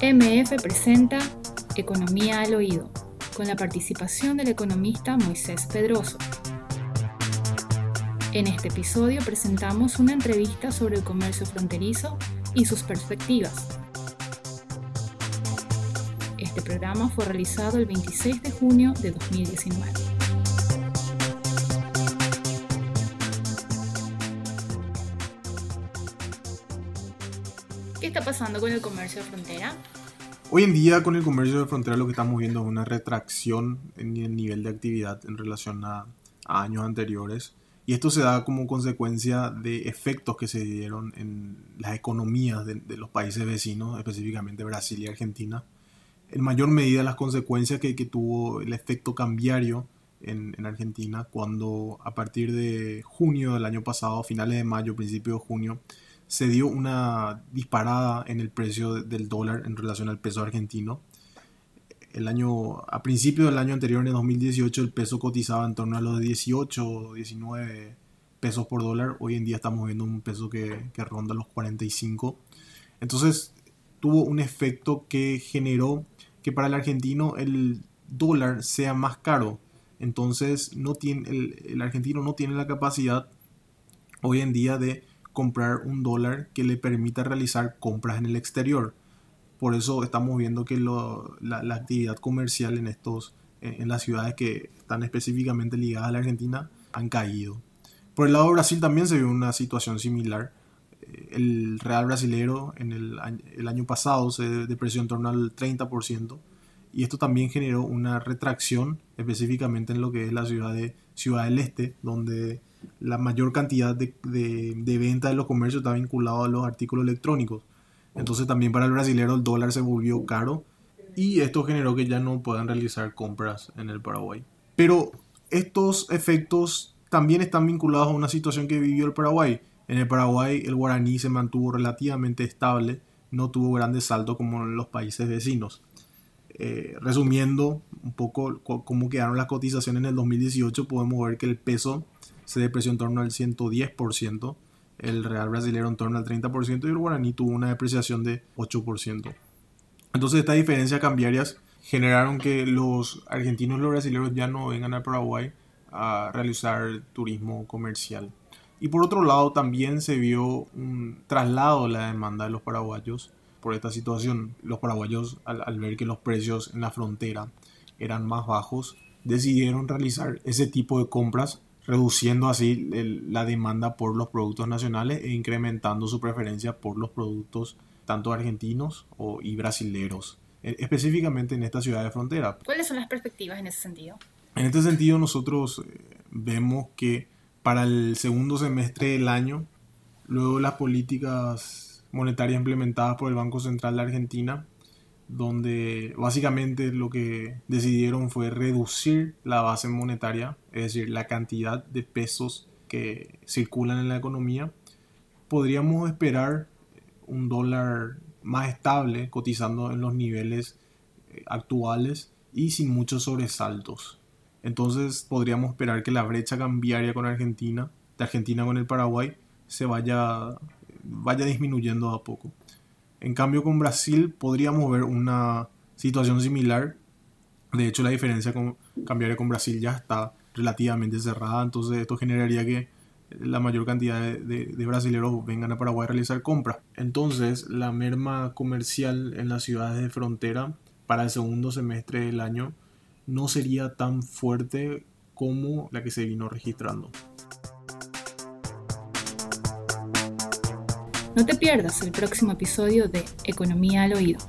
MF presenta Economía al Oído, con la participación del economista Moisés Pedroso. En este episodio presentamos una entrevista sobre el comercio fronterizo y sus perspectivas. Este programa fue realizado el 26 de junio de 2019. ¿Qué está pasando con el comercio de frontera? Hoy en día con el comercio de frontera lo que estamos viendo es una retracción en el nivel de actividad en relación a, años anteriores. Y esto se da como consecuencia de efectos que se dieron en las economías de, los países vecinos, específicamente Brasil y Argentina. En mayor medida las consecuencias que, tuvo el efecto cambiario en, en, Argentina, cuando a partir de junio del año pasado, finales de mayo, principio de junio, se dio una disparada en el precio del dólar en relación al peso argentino. El año, a principio del año anterior, en 2018, el peso cotizaba en torno a los 18 o 19 pesos por dólar. Hoy en día estamos viendo un peso que, que ronda los 45. Entonces tuvo un efecto que generó que para el argentino el dólar sea más caro. Entonces no tiene, el, el argentino no tiene la capacidad hoy en día de comprar un dólar que le permita realizar compras en el exterior. Por eso estamos viendo que la, actividad comercial en, estos, en, las ciudades que están específicamente ligadas a la Argentina han caído. Por el lado de Brasil también se vio una situación similar. Eh, el real brasilero en el, el año pasado se depreció en torno al 30% y esto también generó una retracción específicamente en lo que es la ciudad de Ciudad del Este, donde la mayor cantidad de, de, venta de los comercios está vinculado a los artículos electrónicos. Entonces también para el brasilero el dólar se volvió caro y esto generó que ya no puedan realizar compras en el Paraguay. Pero estos efectos también están vinculados a una situación que vivió el Paraguay. En el Paraguay el guaraní se mantuvo relativamente estable, no tuvo grandes saltos como en los países vecinos. Eh, resumiendo un poco cómo quedaron las cotizaciones en el 2018, podemos ver que el peso se depreció en torno al 110%, el real brasileño en torno al 30% y el guaraní tuvo una depreciación de 8%. Entonces estas diferencias cambiarias generaron que los argentinos y los brasileños ya no vengan a Paraguay a realizar turismo comercial. Y por otro lado también se vio un traslado de la demanda de los paraguayos por esta situación. Los paraguayos al, al ver que los precios en la frontera eran más bajos, decidieron realizar ese tipo de compras reduciendo así la demanda por los productos nacionales e incrementando su preferencia por los productos tanto argentinos o, y brasileros, e, específicamente en esta ciudad de frontera. ¿Cuáles son las perspectivas en ese sentido? En este sentido nosotros eh, vemos que para el segundo semestre del año, luego las políticas monetarias implementadas por el Banco Central de Argentina, donde básicamente lo que decidieron fue reducir la base monetaria, es decir, la cantidad de pesos que circulan en la economía, podríamos esperar un dólar más estable cotizando en los niveles eh, actuales y sin muchos sobresaltos. Entonces podríamos esperar que la brecha cambiaria con Argentina, de Argentina con el Paraguay, se vaya, vaya disminuyendo a poco. En cambio con Brasil podríamos ver una situación similar. De hecho la diferencia con con Brasil ya está relativamente cerrada. Entonces esto generaría que la mayor cantidad de, brasileños vengan a Paraguay a realizar compras. Entonces la merma comercial en las ciudades de frontera para el segundo semestre del año no sería tan fuerte como la que se vino registrando. No te pierdas el próximo episodio de Economía al Oído.